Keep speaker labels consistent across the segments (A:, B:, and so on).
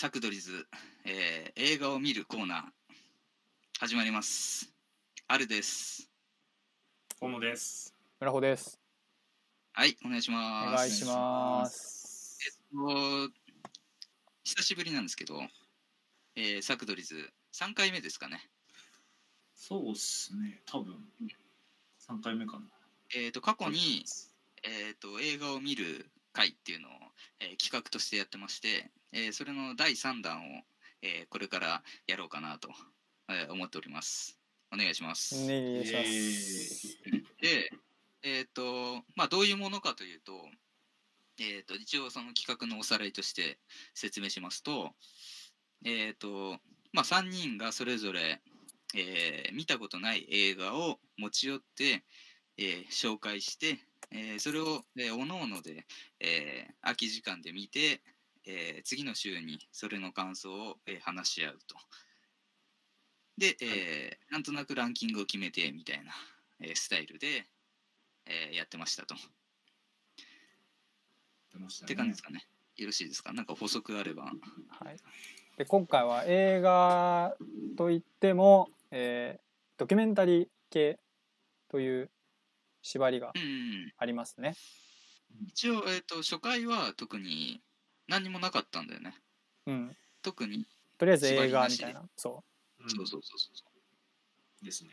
A: サクドリズ、えー映画を見るコーナー、始まります。あるです。
B: 河野です。
C: 村穂です。
A: はい、お願いし
C: お
A: ます。
C: 願いします。
A: えっと久しぶりなんですけど、えーサクドリズ、3回目ですかね。
B: そうっすね、多分三回目かな。
A: えー、と過去に、えー、と映画を見る会っていうのを、えー企画としてやってまして、えーそれの第3弾を、えーこれからやろうかなと、えー思っております。お願いします。
C: お願いします。
A: で、えっ、と、まあ、どういうものかというと、えっ、と、一応その企画のおさらいとして説明しますと、えっ、と、まあ、3人がそれぞれ、えー見たことない映画を持ち寄って、えー紹介して、えーそれを、えー、おのおので、えー空き時間で見て、えー次の週にそれの感想を、えー話し合うと。で、えーなんとなくランキングを決めてみたいな、えースタイルで、えーやってましたと。
B: 出ましたね
A: って感じですかね。よろしいですか？なんか補足あれば。
C: はい。で今回は映画といっても、えードキュメンタリー系という縛りが
A: うんうん。
C: ありますね。
A: 一応、えっ、と、初回は特に何にもなかったんだよね。
C: うん。
A: 特に。
C: とりあえず映画みたいな。そ
B: うん
A: そうそうそうそう。
B: ですね。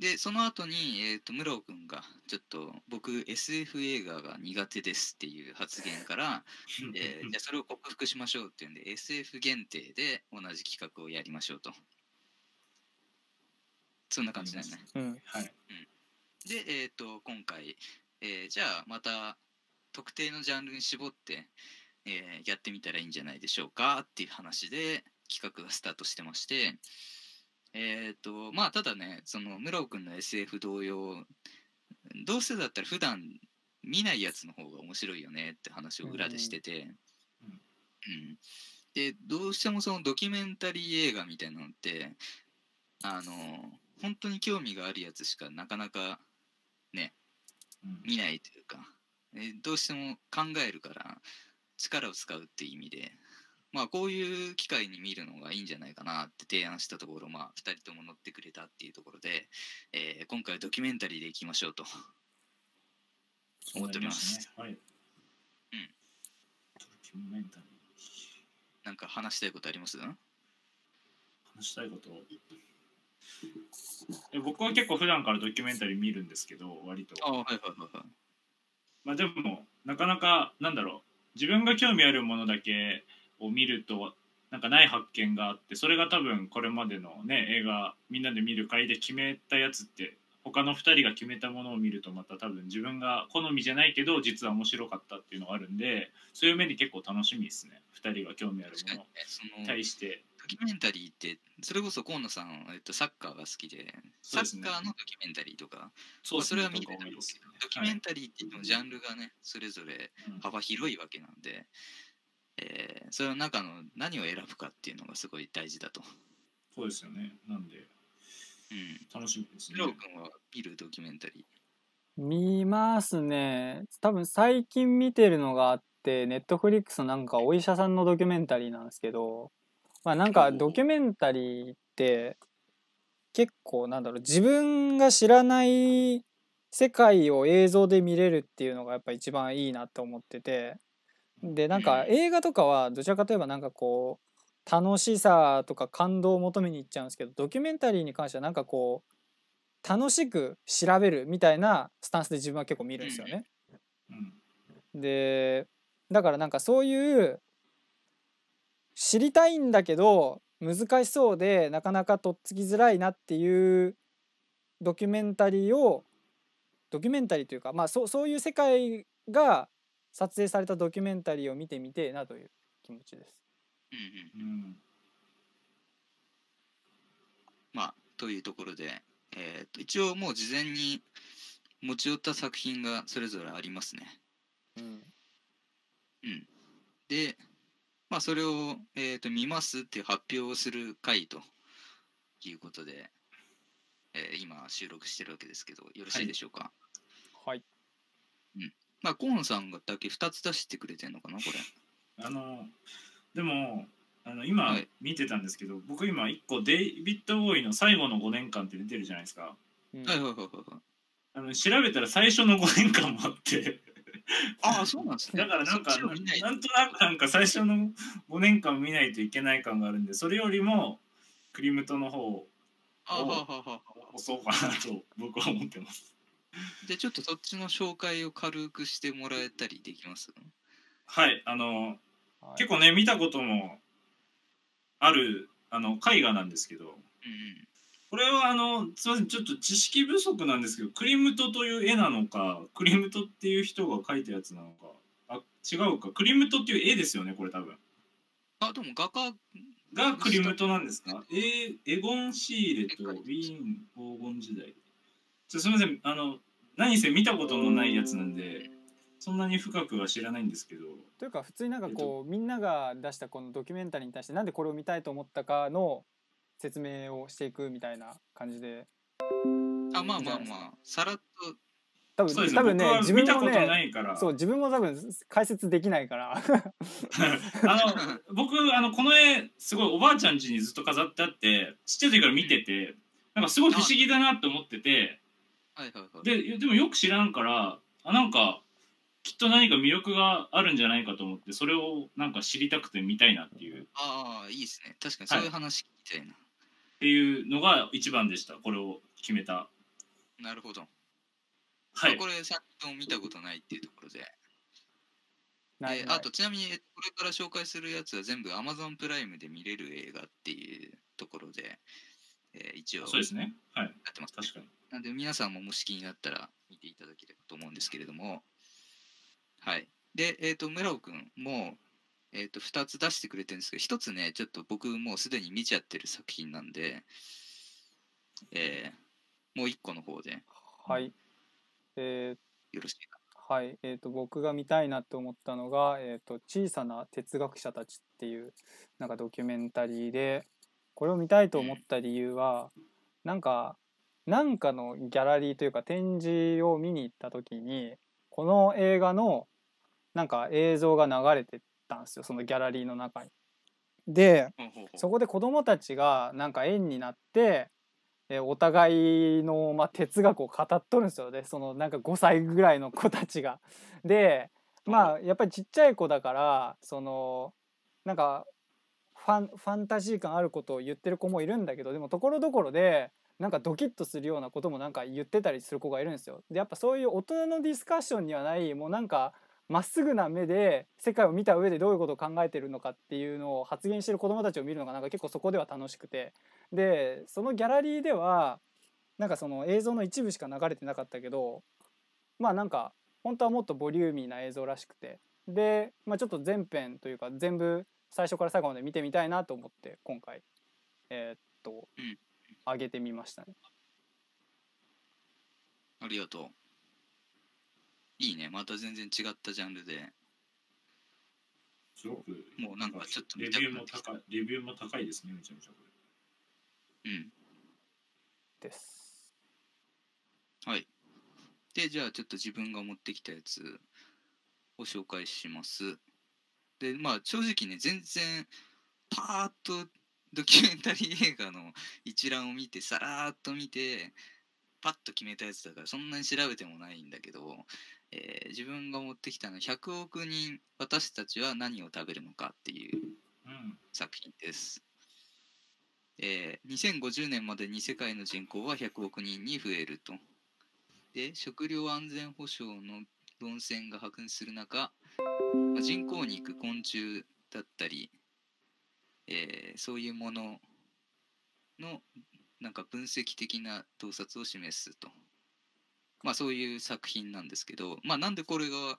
A: で、その後に、えっ、と、村尾くんが、ちょっと僕 SF 映画が苦手ですっていう発言から、えーじゃあそれを克服しましょうっていうんで SF 限定で同じ企画をやりましょうと。そんな感じだよね。
C: う。うん。
B: はい。
A: で、えっ、と、今回、えーじゃあまた特定のジャンルに絞って、えーやってみたらいいんじゃないでしょうか？っていう話で企画がスタートしてまして、えっ、と、まあ、ただね、その、村尾くんの SF 同様、どうせだったら普段見ないやつの方が面白いよねって話を裏でしてて、
B: うん
A: うんで、どうしてもそのドキュメンタリー映画みたいなのって、あの、本当に興味があるやつしかなかなか
B: うん。
A: 見ないというか、えーどうしても考えるから力を使うっていう意味で、まあ、こういう機会に見るのがいいんじゃないかなって提案したところ、まあ、2人とも乗ってくれたっていうところで、えー今回はドキュメンタリーでいきましょうと。思っております
B: はい。
A: うん
B: ドキュメンタリー。
A: なんか話したいことあります？
B: 話したいこと？え僕は結構普段からドキュメンタリー見るんですけど、割と。
A: あはいはいはいはい。
B: まあでも、なかなか、なんだろう、自分が興味あるものだけを見ると、なんかない発見があって、それが多分これまでのね、映画、みんなで見る会で決めたやつって、他の2人が決めたものを見るとまた多分自分が好みじゃないけど実は面白かったっていうのがあるんでそういう面で結構楽しみですね。2人が興味あるもの。
A: に
B: 対して
A: ドキュメンタリーって、それこそ河野さん、えっと、サッカーが好きで、
B: ね
A: ッカーのドキュメンタリーとか、
B: そう
A: まあそれは見てたんで
B: 多いです
A: けど、ドキュメンタリーって言ってもジャンルがね、それぞれ
B: うん
A: 幅広いわけなんで、えーその中の何を選ぶかっていうのがすごい大事だと。
B: そうですよねなんで
A: うん。
B: 楽しみですね
A: ロー君は見るドキュメンタリー。
C: 見ますね。多分最近見てるのがあって、ネットフリックスのなんかお医者さんのドキュメンタリーなんですけど、まあなんかドキュメンタリーって結構なんだろう、自分が知らない世界を映像で見れるっていうのがやっぱ一番いいなって思ってて、でなんか
A: うん。
C: 映画とかはどちらかといえばなんかこう楽しさとか感動を求めに行っちゃうんですけどドキュメンタリーに関してはなんかこう楽しく調べるみたいなスタンスで自分は結構見るんですよね。
B: うん。
C: でだからなんかそういう知りたいんだけど難しそうでなかなかとっつきづらいなっていうドキュメンタリーをドキュメンタリーというかまあそうそういう世界が撮影されたドキュメンタリーを見てみてえなという気持ちです。
A: うんうん。
B: うん
A: まあ、というところで、えーと一応もう事前に持ち寄った作品がそれぞれありますね。
C: うん
A: うん。で、まあ、それを、えー、と見ますっていう発表をする回ということで、えー今収録してるわけですけど、よろしいでしょうか？
C: はい。
A: まあ、コーンさんがだけ2つ出してくれてんのかな、これ？
B: あのでもあの今
A: はい
B: 見てたんですけど、僕今一個デイビッド・ボーイの最後の5年間って出てるじゃないですか
C: うん
A: はいはいはいはいはい
B: あの調べたら最初の5年間もあって
A: ああそうなんですね。
B: だからなんか
A: な
B: んとなくなんか最初の5年間見ないといけない感があるんでそれよりもクリムトの方を
A: あはははは
B: 押そうかなと僕は思ってます。
A: でちょっとそっちの紹介を軽くしてもらえたりできます？
B: はいあの
C: はい。
B: 結構ね見たこともあるあの絵画なんですけど
A: うんうん
B: これはあのすみませんちょっと知識不足なんですけどクリムトという絵なのかクリムトっていう人が描いたやつなのかあ違うか。クリムトっていう絵ですよねこれ多分。
A: あでも画家
B: がクリムトなんですか？エエゴン・シーレとウィーン黄金時代。ちょすみませんあの何せ見たことのないやつなんでそんなに深くは知らないんですけど。
C: というか普通になんかこうみんなが出したこのドキュメンタリーに対してなんでこれを見たいと思ったかの説明をしていくみたいな感じで。
A: あまあまあまあ。さらっと。
C: 多分
B: ね。
C: 多分ね自分もね
B: いから。
C: そう自分も多分解説できないから。
B: あの僕あのこの絵すごいおばあちゃん家にずっと飾ってあってちっちゃい時から見てて、なんかすごい不思議だなって思ってて。
A: はいはいはい。
B: ででもよく知らんからあなんかきっと何か魅力があるんじゃないかと思ってそれをなんか知りたくて見たいなっていう。っ
A: ああいいですね。確かにそういう話聞きたいな、
B: ていうのが一番でした。これを決めた。
A: なるほど、
B: はい。
A: まあこれさっきも見たことないっていうところで。
C: ない
A: あとちなみにえこれから紹介するやつは全部 Amazon プライムで見れる映画っていうところで、えー一応
B: そうですね。はい。
A: やってます、
B: 確かに。
A: なんで皆さんももし気になったら見ていただければと思うんですけれども。はい。でえっ、と村尾くんもえー、と2つ出してくれてるんですけど1つねちょっと僕もうすでに見ちゃってる作品なんで、えーもう1個の方で。
C: はい。えー
A: よろしいか
C: はい、えー、と僕が見たいなと思ったのが、えーと「小さな哲学者たち」っていうなんかドキュメンタリーでこれを見たいと思った理由はなんかなんかのギャラリーというか展示を見に行った時にこの映画のなんか映像が流れてたんですよそのギャラリーの中に。でそこで子供たちがなんか円になってえーお互いの、まあ、哲学を語っとるんですよねそのなんか5歳ぐらいの子たちが。でまあやっぱりちっちゃい子だからそのなんかファンファンタジー感あることを言ってる子もいるんだけどでもところどころでなんかドキッとするようなこともなんか言ってたりする子がいるんですよ。でやっぱそういう大人のディスカッションにはないもうなんかまっすぐな目で世界を見た上でどういうことを考えてるのかっていうのを発言してる子どもたちを見るのがなんか結構そこでは楽しくて。でそのギャラリーではなんかその映像の一部しか流れてなかったけどまあなんか本当はもっとボリューミーな映像らしくて。で、まあ、ちょっと全編というか全部最初から最後まで見てみたいなと思って今回。えーっと、
A: うん。
C: 上げてみましたね。
A: ありがとういいねまた全然違ったジャンルです
B: ごく
A: もうなんかちょっと
B: レ
A: 見た
B: ビューも高いレビューも高いですねめちゃめちゃこ
A: うん
C: です。
A: はい。で、じゃあちょっと自分が持ってきたやつを紹介します。で、まあ正直ね、全然パーッとドキュメンタリー映画の一覧を見て、さらーっと見て、パッと決めたやつだから、そんなに調べてもないんだけど、えー自分が持ってきたのは100億人私たちは何を食べるのかっていう作品です。えー2050年までに世界の人口は100億人に増えると。で、食料安全保障の論戦が白熱する中、まあ人工肉、昆虫だったり、えーそういうもののなんか分析的な洞察を示すと。まあそういう作品なんですけど、まあなんでこれが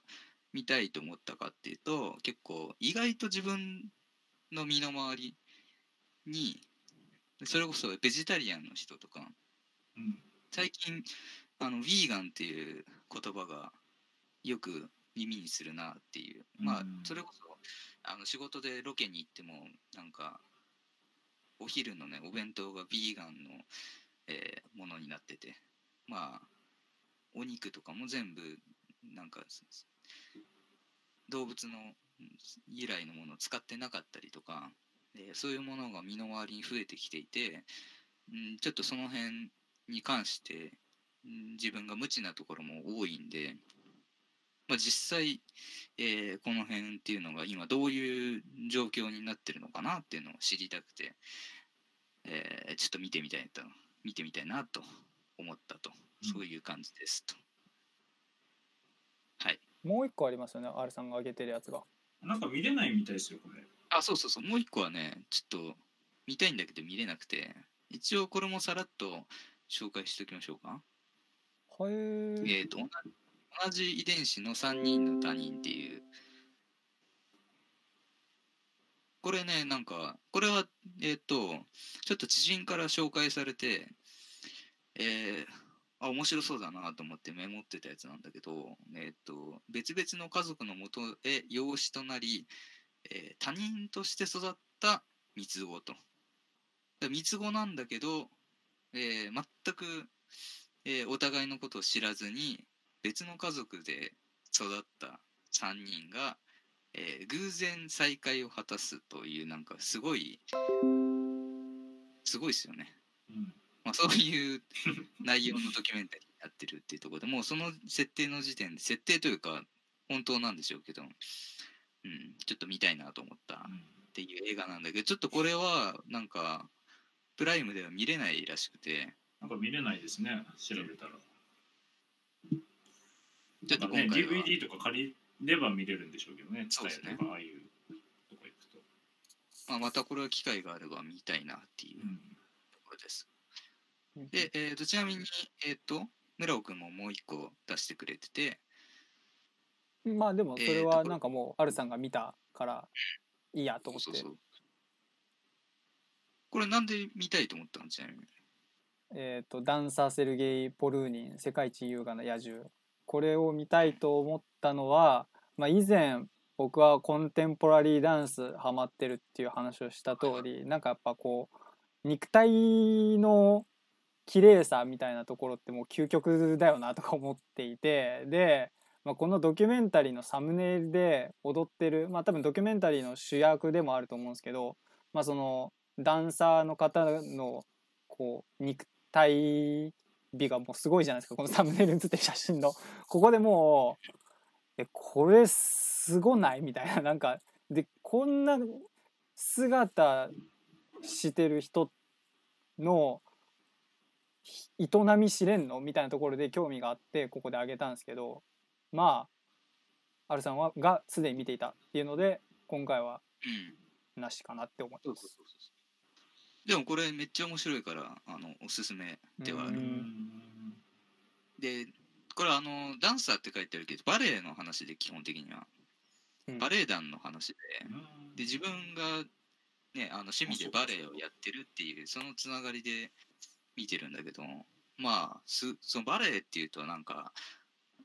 A: 見たいと思ったかっていうと、結構意外と自分の身の回りにそれこそベジタリアンの人とか
B: うん。
A: 最近あのヴィーガンっていう言葉がよく耳にするなっていう。まあ
B: うん。
A: それこそあの仕事でロケに行ってもなんかお昼のねお弁当がヴィーガンの、えーものになっててまあお肉とかも全部なんか動物の由来のものを使ってなかったりとか、えそういうものが身の回りに増えてきていて、うん、ちょっとその辺に関して、うん自分が無知なところも多いんで、まあ、実際、えーこの辺っていうのが今どういう状況になってるのかなっていうのを知りたくて、えーちょっと見てみたいと見てみたいなと思ったと、そういう感じですと。はい。
C: もう一個ありますよね R さんが挙げてるやつが。
B: なんか見れないみたいですよこれ。
A: あ、そうそうそう、もう一個はね、ちょっと見たいんだけど見れなくて、一応これもさらっと紹介しておきましょうか。
C: はい
A: えー、と同じ同じ遺伝子の3人の他人っていう。これねなんかこれはえっ、とちょっと知人から紹介されてえーあ面白そうだなと思ってメモってたやつなんだけど、えっと別々の家族のもとへ養子となり、えー他人として育った三つ子と。三つ子なんだけど、えー全くえお互いのことを知らずに別の家族で育った3人が、え偶然再会を果たすというなんかすごいすごいですよね、
B: うん
A: まあ、そういう内容のドキュメンタリーになってるっていうところでもうその設定の時点で設定というか本当なんでしょうけど、うん、ちょっと見たいなと思ったっていう映画なんだけどちょっとこれはなんかプライムでは見れないらしくて。
B: なんか見れないですね調べたら。
A: ちょっと
B: ね
A: 今回は、
B: DVD とか借りれば見れるんでしょうけどね
A: そうですね。
B: とかああいうとこ行くと、
A: まあ、またこれは機会があれば見たいなっていう
B: うん。
A: ところです。で、えー、とちなみに、えっ、と、村尾くんももう一個出してくれてて、
C: まあでもそれはなんかもう R さんが見たからいいやと思って。
A: これなんで見たいと思ったの？ちなみに。
C: えー、とダンサー・セルゲイ・ポルーニン世界一優雅な野獣。これを見たいと思ったのは、まあ、以前僕はコンテンポラリーダンスハマってるっていう話をした通りなんかやっぱこう肉体の綺麗さみたいなところってもう究極だよなとか思っていてで、まあ、このドキュメンタリーのサムネイルで踊ってるまあ多分ドキュメンタリーの主役でもあると思うんですけど、まあ、そのダンサーの方のこう肉体美がもうすごいじゃないですかこのサムネイルに写ってる写真の。ここでもうえこれすごないみたいななんかでこんな姿してる人の営み知れんの？みたいなところで興味があってここであげたんですけどまあ R さんはがすでに見ていたっていうので今回は
A: うん。
C: なしかなって思い
A: そう
C: ます
A: そうそうそう。でもこれめっちゃ面白いから、あの、おすすめではあ
C: う
A: る。
C: ん
A: で、これあの、ダンサーって書いてあるけど、バレエの話で基本的には。
C: うん
A: バレエ団の話で、
B: うん
A: で、自分がね、あの趣味でバレエをやってるっていう、そのつながりで見てるんだけど、まあ、すそのバレエっていうとなんか、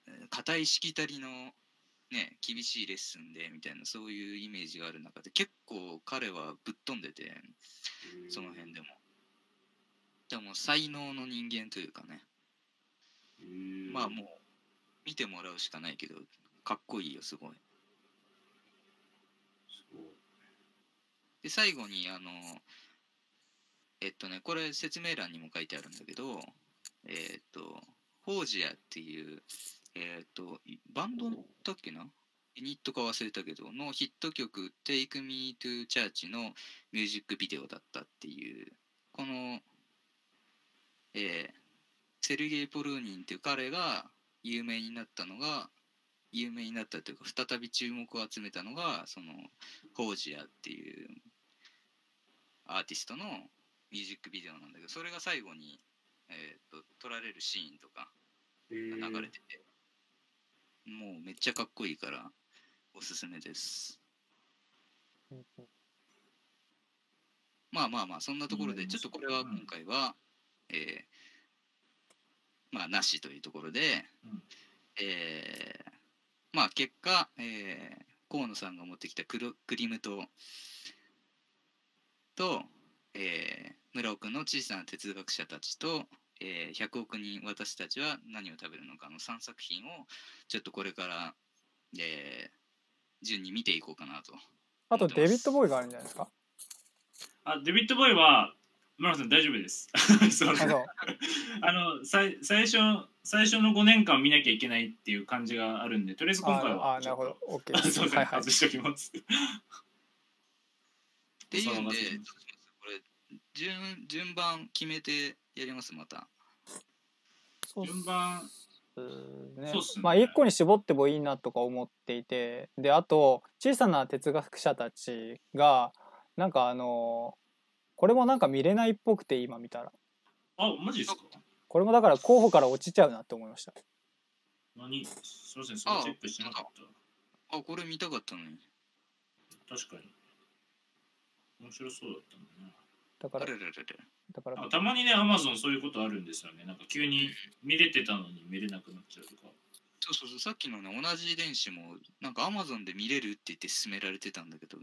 A: えー硬いしきたりの、ね、厳しいレッスンでみたいなそういうイメージがある中で結構彼はぶっ飛んでてその辺でも。でも才能の人間というかね。まあもう見てもらうしかないけどかっこいいよすごい。で最後にあのえっとねこれ説明欄にも書いてあるんだけどえっとフォージアっていうえっとバンドだっけな？ユニットか忘れたけどのヒット曲「Take Me to Church」のミュージックビデオだったっていうこの、えーセルゲイ・ポルーニンっていう彼が有名になったのが有名になったというか再び注目を集めたのがそのフォージアっていうアーティストのミュージックビデオなんだけどそれが最後に、えー、と撮られるシーンとかが流れてて、もうめっちゃかっこいいからおすすめです。まあまあまあそんなところで
B: うん。
A: ちょっとこれは今回は、えーまあなしというところで、
B: うん。
A: えーまあ結果、えー河野さんが持ってきたクロクリムトと、えー村尾君の小さな哲学者たちと、えー100億人私たちは何を食べるのかの3作品をちょっとこれから、えー順に見ていこうかなと。
C: あとデビッド・ボーイがあるんじゃないですか？
B: あデビッド・ボーイは村さん大丈夫です。そう
C: あそう。
B: あの最最初最初の5年間見なきゃいけないっていう感じがあるんでとりあえず今回
C: あ
B: は
C: あなるほど。OK
B: あ
C: です。す
B: いません、
C: はいはい。
B: 外しておきます。
A: っていうんで、順順番決めてやりますまた。
C: そうっす。
B: 順番。
C: ね
B: そうっすね。
C: まあ一個に絞ってもいいなとか思っていて。であと小さな哲学者たちがなんかあのこれもなんか見れないっぽくて今見たら。
B: あマジですか？
C: これもだから候補から落ちちゃうなって思いました。
B: 何？すいませんそれチェックしてなかった。
A: あ、これ見たかったのに。
B: 確かに。面白そうだったもんね
C: だから
A: あれれれれ。
C: だから
B: あたまにねアマゾンそういうことあるんですよねなんか急に見れてたのに見れなくなっちゃうとか
A: そうそうそう、さっきのね、同じ遺伝子も、なんか Amazon で見れるって言って勧められてたんだけど、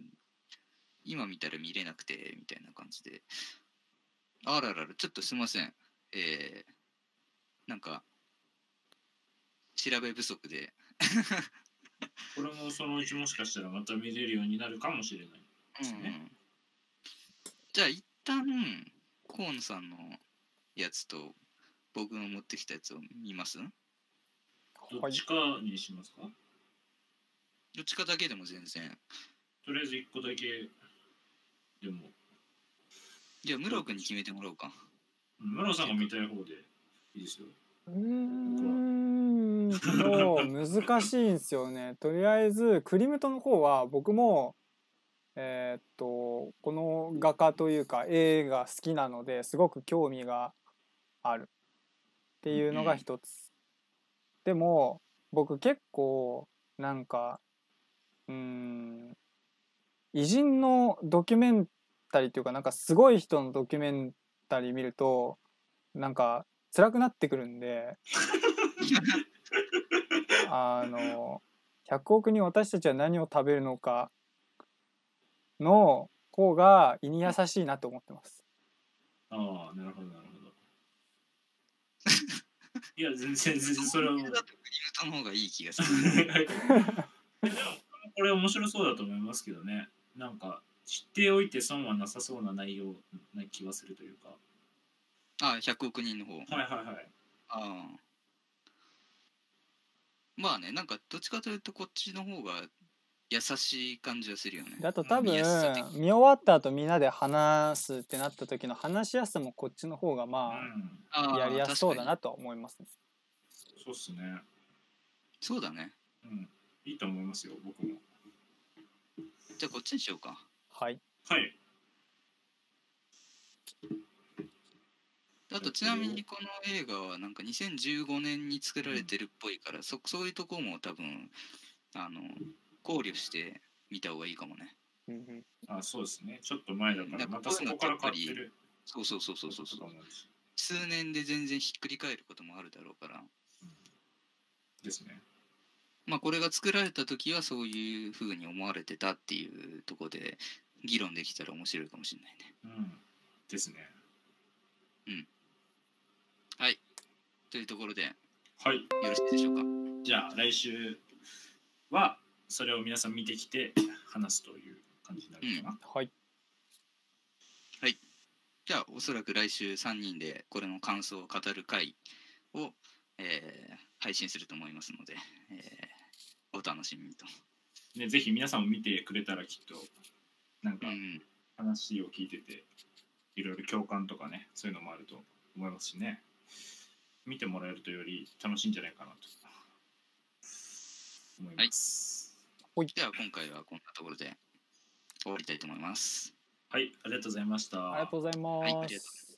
A: 今見たら見れなくて、みたいな感じで。あららら、ちょっとすいません。えー、なんか、調べ不足で。
B: これもそのうちもしかしたらまた見れるようになるかもしれないですね
A: うんじゃあ一旦コーンさんのやつと僕の持ってきたやつを見ます？ど
B: どっちかにしますか、
A: っちかだけでも全然。
B: とりあえず1個だけでも。
A: じゃあ村尾君に決めてもらおうか。
B: 村尾さんが見たい方でいいですよ。
C: うーん。と難しいんですよね。とりあえずクリムトの方は僕もえーっとこの画家というか絵が好きなのですごく興味がある。っていうのが一つ、でも僕結構なんかうーん偉人のドキュメンタリーっていうかなんかすごい人のドキュメンタリー見るとなんか辛くなってくるんで あの100億人私たちは何を食べるのかの方が胃に優しいなと思ってます。
B: ああなるほどなるほど。いや全然全然それは
A: だとクリムトの方がいい気がする。
B: これ面白そうだと思いますけどね。なんか知っておいて損はなさそうな内容な気がするというか。
A: あ100億人の方。
B: はいはいはい。
A: ああ。まあねなんかどっちかというとこっちの方が優しい感じはするよね。
C: であと多分
A: 見
C: 終わった後みんなで話すってなった時の話しやすさもこっちの方が
B: う
C: ま
B: ん。
C: あ
A: ああ
C: やりやすそうだなとは思いますね。
B: そうっすね。
A: そうだね。
B: うん。いいと思いますよ僕も。
A: じゃあこっちにしようか。
C: はい。
B: はい。
A: あとちなみにこの映画はなんか2015年に作られてるっぽいから、そそういうとこも多分あの考慮して見た方がいいかもね。
C: うんうん。
B: あそうですね。ちょっと前だから。またそこから変わってる。
A: そうそうそうそうそう数年で全然ひっくり返ることもあるだろうから。
B: ですね。
A: まあこれが作られた時はそういう風に思われてたっていうところで議論できたら面白いかもしれないね。
B: うん。ですね。
A: はい。というところでよ
B: はい。
A: ろしいでしょうか？
B: じゃあ来週はそれを皆さん見てきて話すという感じになるかな、
C: はい。
A: じゃあおそらく来週3人でこれの感想を語る回を、えー配信すると思いますので、えーお楽しみにと。
B: ね、ぜひ皆さんも見てくれたらきっとなんか
A: うん、
B: 話を聞いてていろいろ共感とかねそういうのもあると思いますしね。見てもらえるとより楽しいんじゃないかなと思います
A: では今回はこんなところで終わりたいと思います。
B: はい、ありがとうございました
C: ありがとうございます。
A: はいありがとうございます